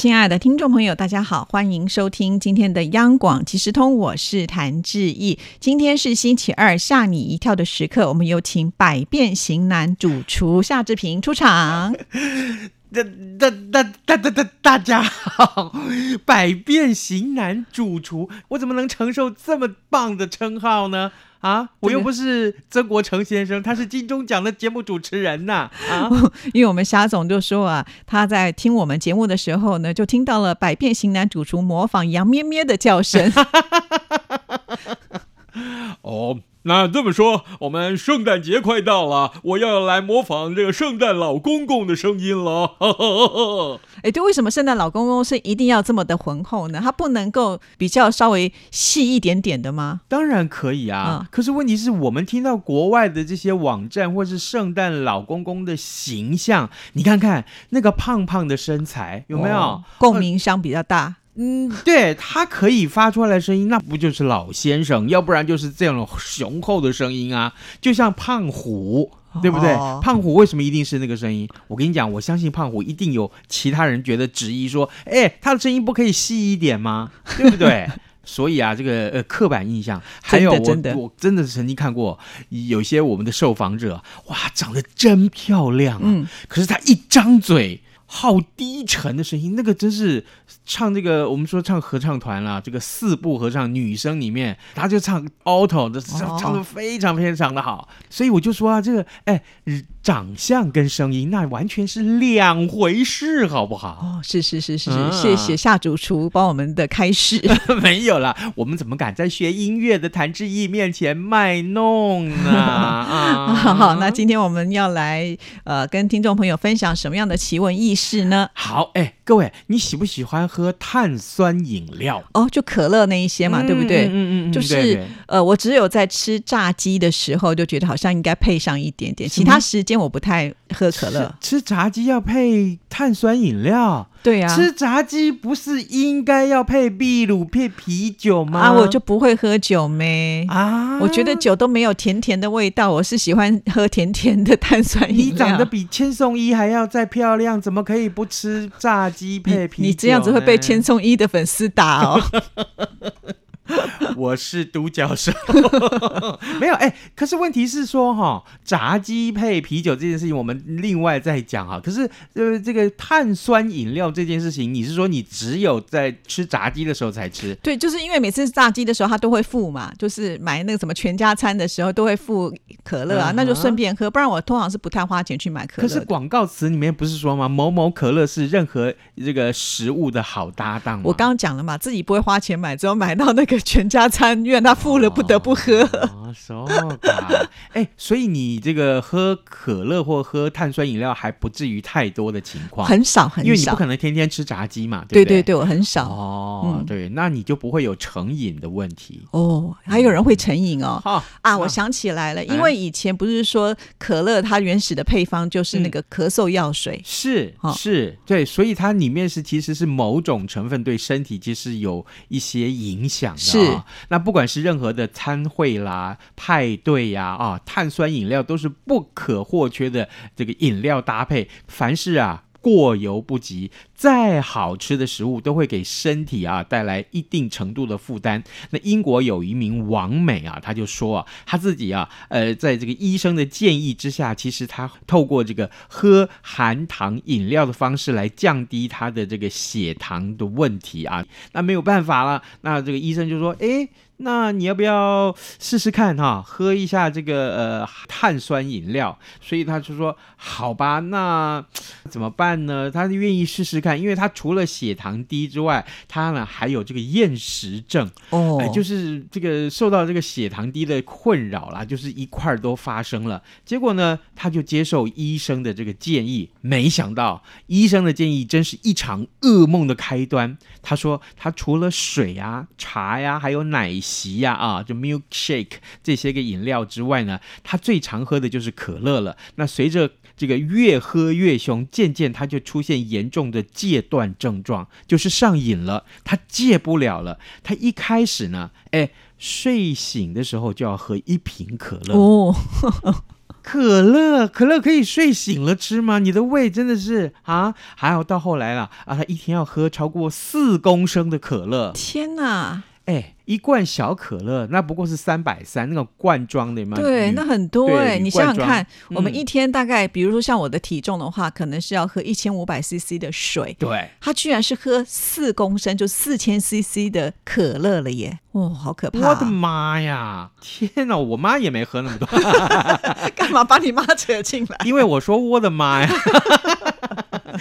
亲爱的听众朋友，大家好，欢迎收听今天的央广即时通，我是谭志毅。今天是星期二，吓你一跳的时刻，我们有请百变型男主厨夏志平出场。大大大大大大大家好，百变型男主厨，我怎么能承受这么棒的称号呢？啊，我又不是曾国成先生，他是金钟奖的节目主持人呐！啊，因为我们霞总就说啊，他在听我们节目的时候呢，就听到了百变型男主厨模仿杨咩咩的叫声。哦，那这么说，我们圣诞节快到了，我要来模仿这个圣诞老公公的声音了。哎，对，为什么圣诞老公公是一定要这么的浑厚呢？他不能够比较稍微细一点点的吗？当然可以啊，可是问题是我们听到国外的这些网站或是圣诞老公公的形象，你看看那个胖胖的身材有没有共鸣商比较大？嗯，对他可以发出来的声音，那不就是老先生？要不然就是这种雄厚的声音啊，就像胖虎，对不对？胖虎为什么一定是那个声音？我跟你讲，我相信胖虎一定有其他人觉得质疑说，哎，他的声音不可以细一点吗？对不对？所以啊，这个呃刻板印象，还有我我真的是曾经看过有些我们的受访者，哇，长得真漂亮啊，可是他一张嘴。好低沉的声音，那个真是唱这个，我们说唱合唱团啦，这个四部合唱女生里面，她就唱 alto 的，唱唱的非常非常的好，所以我就说啊，这个哎。长相跟声音那完全是两回事，好不好？哦，是是是是，谢谢夏主厨帮我们的开始。没有了，我们怎么敢在学音乐的谭志毅面前卖弄呢？啊，好，那今天我们要来呃跟听众朋友分享什么样的奇闻异事是呢，好，哎。各位，你喜不喜欢喝碳酸饮料？哦，就可乐那一些嘛，对不对？嗯嗯嗯，就是呃，我只有在吃炸鸡的时候，就觉得好像应该配上一点点，其他时。间我不太喝可乐，吃炸鸡要配碳酸饮料。对呀，吃炸鸡不是应该要配秘鲁配啤酒吗？啊，我就不会喝酒咩啊！我觉得酒都没有甜甜的味道，我是喜欢喝甜甜的碳酸饮料。你长得比千颂伊还要再漂亮，怎么可以不吃炸鸡配啤酒？你这样子会被千颂伊的粉丝打哦。我是独角兽，没有哎。可是问题是说哈，炸鸡配啤酒这件事情，我们另外再讲哈。可是呃，这个碳酸饮料这件事情，你是说你只有在吃炸鸡的时候才吃？对，就是因为每次炸鸡的时候他都会付嘛，就是买那个什么全家餐的时候都会付可乐啊，那就顺便喝。不然我通常是不太花钱去买可乐。可是广告词里面不是说吗？某某可乐是任何这个食物的好搭档。我刚刚讲了嘛，自己不会花钱买，只有买到那个。全家餐，因为他富了，不得不喝。啊，说吧，哎，所以你这个喝可乐或喝碳酸饮料还不至于太多的情况，很少很少，因为你不可能天天吃炸鸡嘛，对对？对，我很少。哦，对，那你就不会有成瘾的问题。哦，还有人会成瘾哦。啊，我想起来了，因为以前不是说可乐它原始的配方就是那个咳嗽药水，是是，对，所以它里面是其实是某种成分对身体其实有一些影响的。是，那不管是任何的餐会啦、派对呀，啊，碳酸饮料都是不可或缺的这个饮料搭配。凡事啊。过犹不及，再好吃的食物都会给身体啊带来一定程度的负担。那英国有一名王美啊，他就说啊，他自己啊，呃，在这个医生的建议之下，其实他透过这个喝含糖饮料的方式来降低他的这个血糖的问题啊。那没有办法了，那这个医生就说，哎。那你要不要试试看哈？喝一下这个呃碳酸饮料，所以他就说好吧，那怎么办呢？他愿意试试看，因为他除了血糖低之外，他呢还有这个厌食症哦，就是这个受到这个血糖低的困扰啦，就是一块都发生了。结果呢，他就接受医生的这个建议，没想到医生的建议真是一场噩梦的开端。他说他除了水啊、茶呀，还有奶。昔呀啊，就 milkshake 这些个饮料之外呢，他最常喝的就是可乐了。那随着这个越喝越凶，渐渐他就出现严重的戒断症状，就是上瘾了，他戒不了了。他一开始呢，哎，睡醒的时候就要喝一瓶可乐。哦，可乐，可乐可以睡醒了吃吗？你的胃真的是啊！还有到后来了啊，他一天要喝超过四公升的可乐。天哪！哎，一罐小可乐那不过是三百三，那种罐装的嘛。对，那很多哎、铝你想想看，我们嗯一天大概，比如说像我的体重的话，可能是要喝一千五百 CC 的水，对，他居然是喝四公升，就四千 CC 的可乐了耶！哇、好可怕、我的啊！妈呀！天哪，我妈也没喝那么多，干嘛把你妈扯进来？因为我说我的妈呀。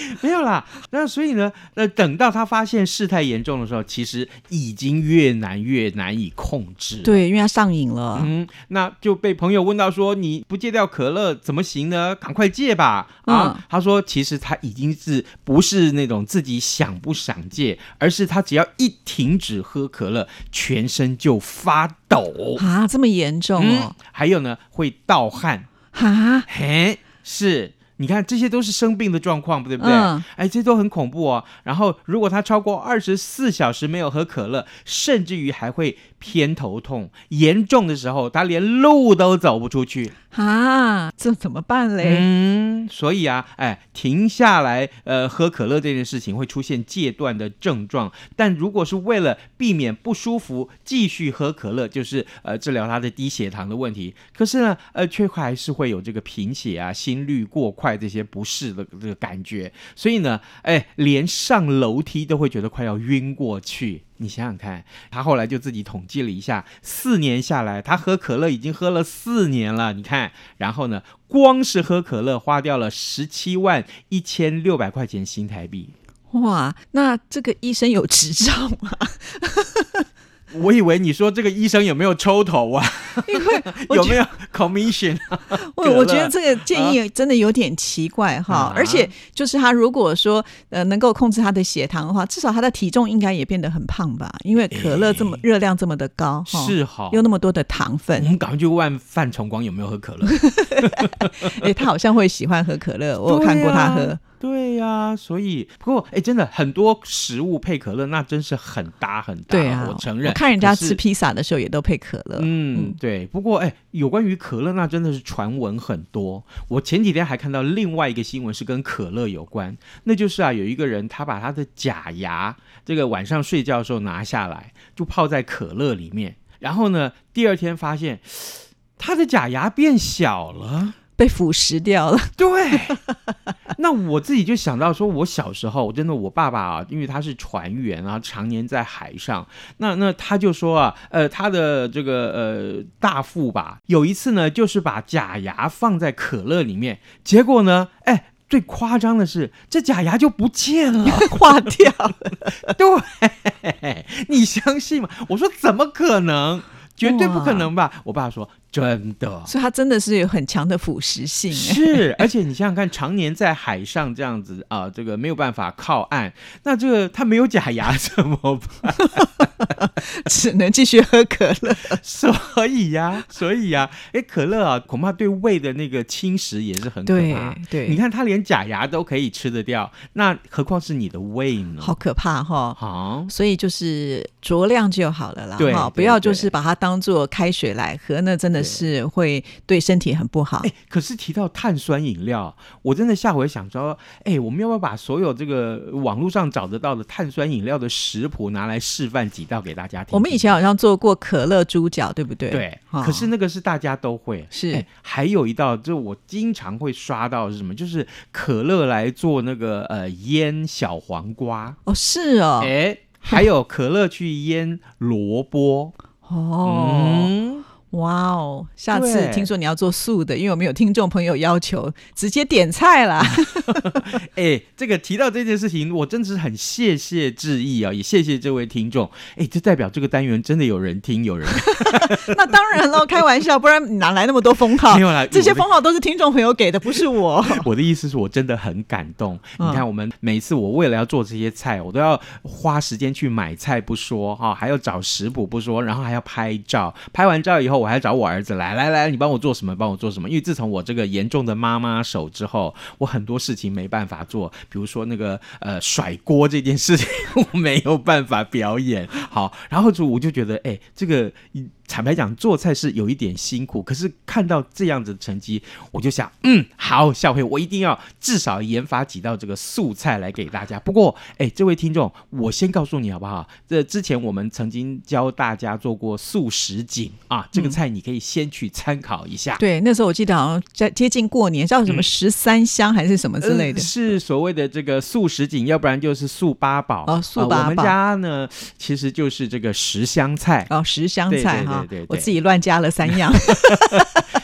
没有啦，那所以呢，那，等到他发现事态严重的时候，其实已经越难越难以控制。，对，因为他上瘾了。嗯，那就被朋友问到说，你不戒掉可乐怎么行呢？赶快戒吧！啊，嗯他说其实他已经是不是那种自己想不想戒，而是他只要一停止喝可乐，全身就发抖。啊，这么严重嗯哦！，还有呢，会盗汗。啊，嘿，是。你看，这些都是生病的状况，对不对？嗯哎，这都很恐怖哦。然后，如果他超过二十四小时没有喝可乐，甚至于还会偏头痛，严重的时候，他连路都走不出去。啊，这怎么办嘞？嗯，所以啊，哎，停下来，呃，喝可乐这件事情会出现戒断的症状。但如果是为了避免不舒服，继续喝可乐，就是呃治疗他的低血糖的问题。可是呢，呃，却还是会有这个贫血啊、心率过快这些不适的这个感觉。所以呢，哎，连上楼梯都会觉得快要晕过去。你想想看，他后来就自己统计了一下，四年下来，他喝可乐已经喝了四年了。你看，然后呢，光是喝可乐花掉了十七万一千六百块钱新台币。哇，那这个医生有执照吗？我以为你说这个医生有没有抽头啊？因为 有没有 commission？我可乐我觉得这个建议真的有点奇怪哈，啊而且就是他如果说呃能够控制他的血糖的话，至少他的体重应该也变得很胖吧？因为可乐这么热量这么的高，哈是哈。又那么多的糖分我分，们赶快去问范崇光有没有喝可乐。哎，他好像会喜欢喝可乐，我有看过他喝。对呀、所以不过哎，真的很多食物配可乐，那真是很搭很搭。对啊，我承认。看人家吃披萨的时候也都配可乐。嗯，对。不过，哎，有关于可乐，那真的是传闻很多。我前几天还看到另外一个新闻，是跟可乐有关。那就是啊，有一个人他把他的假牙，这个晚上睡觉的时候拿下来，就泡在可乐里面。然后呢，第二天发现他的假牙变小了。被腐蚀掉了，对，那我自己就想到说，我小时候真的，我爸爸啊，因为他是船员啊，常年在海上，那那他就说啊，呃，他的这个呃大副吧，有一次呢，就是把假牙放在可乐里面，结果呢，哎。最夸张的是，这假牙就不见了。化掉了。对，你相信吗？我说怎么可能？绝对不可能吧？我爸说真的。所以它真的是有很强的腐蚀性。哎是，而且你想想看，常年在海上这样子啊、这个没有办法靠岸，那这个它没有假牙怎么办？只能继续喝可乐。所以呀、所以呀、哎，可乐啊，恐怕对胃的那个侵蚀也是很可怕。对，你看它连假牙都可以吃得掉，那何况是你的胃呢？好可怕哈。好，所以就是酌量就好了啦，对不要就是把它当做开水来喝，那真的是会对身体很不好哎。，可是提到碳酸饮料，我真的下回想说，哎，我们要不要把所有这个网络上找得到的碳酸饮料的食谱拿来示范几道给大家听听？我们以前好像做过可乐猪脚，对不对？对，哈可是那个是大家都会。是哎还有一道，就我经常会刷到是什么？就是可乐来做那个呃腌小黄瓜，哦，是哦，哎、还有可乐去腌萝卜。哦，嗯，哇哦！下次听说你要做素的，因为我们有听众朋友要求直接点菜啦。哎，这个提到这件事情，我真的是很谢谢致意啊，也谢谢这位听众。哎，这代表这个单元真的有人听，有人 那当然喽，开玩笑，不然哪来那么多封号没？有啦。这些封号都是听众朋友给的，不是我。我的意思是我真的很感动。嗯你看，我们每一次我为了要做这些菜，我都要花时间去买菜不说哈、还要找食谱不说，然后还要拍照。拍完照以后，我还找我儿子来来来，你帮我做什么？帮我做什么？因为自从我这个严重的妈妈手之后，我很多事情没办法做，比如说那个呃甩锅这件事情，我没有办法表演。好，然后就我就觉得，哎，这个坦白讲，做菜是有一点辛苦，可是看到这样子的成绩，我就想，嗯，好，下回我一定要至少研发几道这个素菜来给大家。不过，哎，这位听众，我先告诉你好不好？这之前我们曾经教大家做过素食锦啊，这个菜你可以先去参考一下。对，那时候我记得好像在接近过年，叫什么十三香还是什么之类的呃。是所谓的这个素食锦，要不然就是素八宝哦素八宝呃我们家呢，其实就是这个十香菜。哦，十香菜哈对对对，我自己乱加了三样。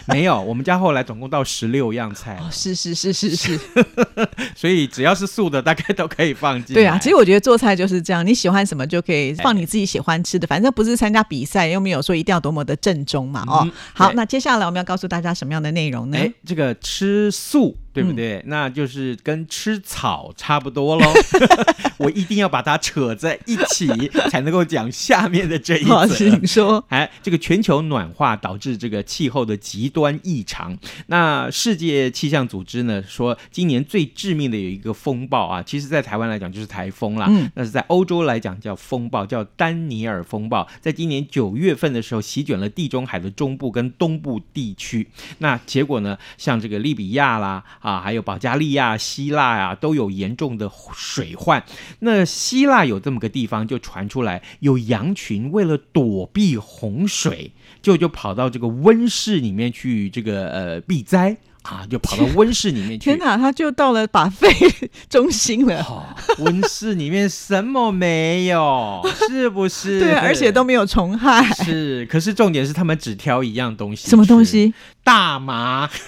没有，我们家后来总共到十六样菜哦，是是是是是，所以只要是素的，大概都可以放进。对啊，其实我觉得做菜就是这样，你喜欢什么就可以放你自己喜欢吃的，反正不是参加比赛，又没有说一定要多么的正宗嘛。哦嗯，好，那接下来我们要告诉大家什么样的内容呢？哎，这个吃素对不对？嗯那就是跟吃草差不多喽。我一定要把它扯在一起，才能够讲下面的这一 好，则。请说。哎，这个全球暖化导致这个气候的极端异常。那世界气象组织呢说，今年最致命的有一个风暴啊，其实在台湾来讲就是台风啦，嗯那是在欧洲来讲叫风暴，叫丹尼尔风暴，在今年九月份的时候席卷了地中海的中部跟东部地区。那结果呢，像这个利比亚啦啊，还有保加利亚、希腊啊、都有严重的水患。那希腊有这么个地方，就传出来有羊群为了躲避洪水，就就跑到这个温室里面去这个呃避灾啊，就跑到温室里面去天。哪，他就到了把肺 中心了。哦，温室里面什么没有，是不是？对啊，而且都没有虫害。是，可是重点是他们只挑一样东西，什么东？西？大麻。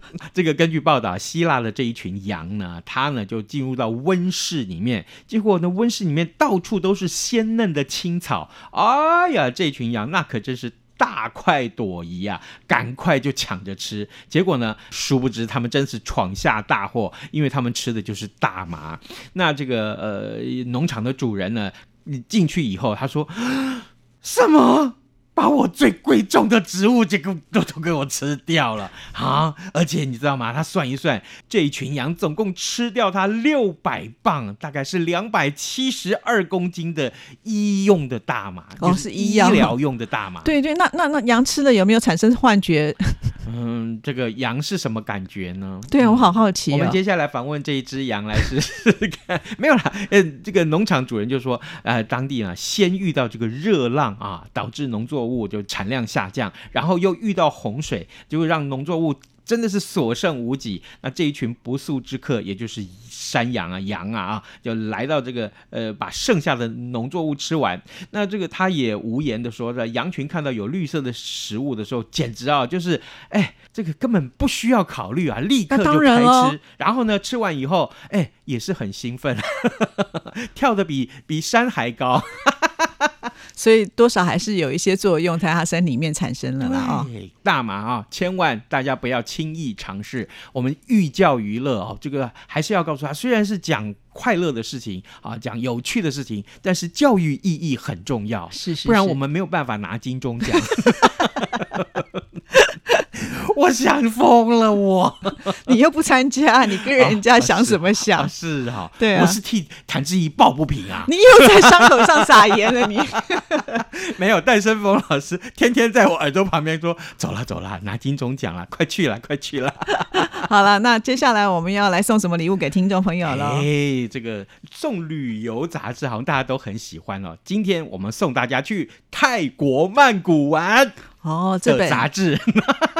这个根据报道，希腊的这一群羊呢，它呢就进入到温室里面，结果呢，温室里面到处都是鲜嫩的青草。哎呀，这群羊那可真是。大快朵颐啊，赶快就抢着吃。结果呢，殊不知他们真是闯下大祸，因为他们吃的就是大麻。那这个呃，农场的主人呢，你进去以后，他说：“什么？把我最贵重的植物这个都都给我吃掉了啊！而且你知道吗？他算一算，这一群羊总共吃掉它六百磅，大概是两百七十二公斤的医用的大麻，哦就是医疗用的大麻。对对，那那那羊吃了有没有产生幻觉？嗯，这个羊是什么感觉呢？对啊，我好好奇哦。我们接下来访问这一只羊来试试看，没有啦，呃，这个农场主人就说，呃，当地呢先遇到这个热浪啊，导致农作物就产量下降，然后又遇到洪水，就会让农作物。真的是所剩无几。那这一群不速之客，也就是山羊啊、羊啊啊，就来到这个呃，把剩下的农作物吃完。那这个他也无言的说，着羊群看到有绿色的食物的时候，简直啊，就是哎，这个根本不需要考虑啊，立刻就开吃。然后呢，吃完以后，哎，也是很兴奋，跳的比比山还高。所以多少还是有一些作用在它身里面产生了啦啊、对，大麻啊，千万大家不要轻易尝试。我们寓教于乐哦，这个还是要告诉他，虽然是讲快乐的事情啊，讲有趣的事情，但是教育意义很重要，是是，不然我们没有办法拿金钟奖。我想疯了我，你又不参加，你跟人家想什么想？啊是哈，对啊我是替谭志毅抱不平啊。你又在伤口上撒盐了，你 没有，戴生峰老师天天在我耳朵旁边说：“走了走了，拿金钟奖了，快去了快去了。”好了，那接下来我们要来送什么礼物给听众朋友了？哎，这个送旅游杂志好像大家都很喜欢哦。今天我们送大家去泰国曼谷玩。哦，这本杂志。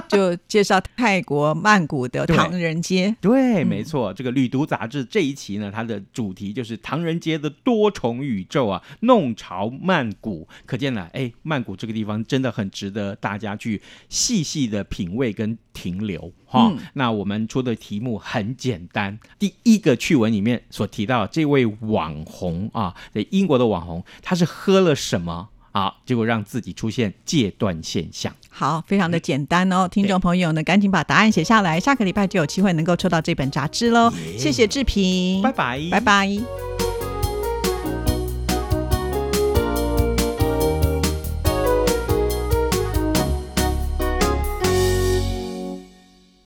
就介绍泰国曼谷的唐人街。对，嗯没错，这个《旅读》杂志这一期呢，它的主题就是唐人街的多重宇宙啊，弄潮曼谷。可见呢，哎，曼谷这个地方真的很值得大家去细细的品味跟停留哈。嗯那我们出的题目很简单，第一个趣闻里面所提到这位网红啊，在英国的网红，他是喝了什么啊？结果让自己出现戒断现象。好，非常的简单哦，听众朋友呢，赶紧把答案写下来，下个礼拜就有机会能够抽到这本杂志喽。谢谢志平，拜拜，拜拜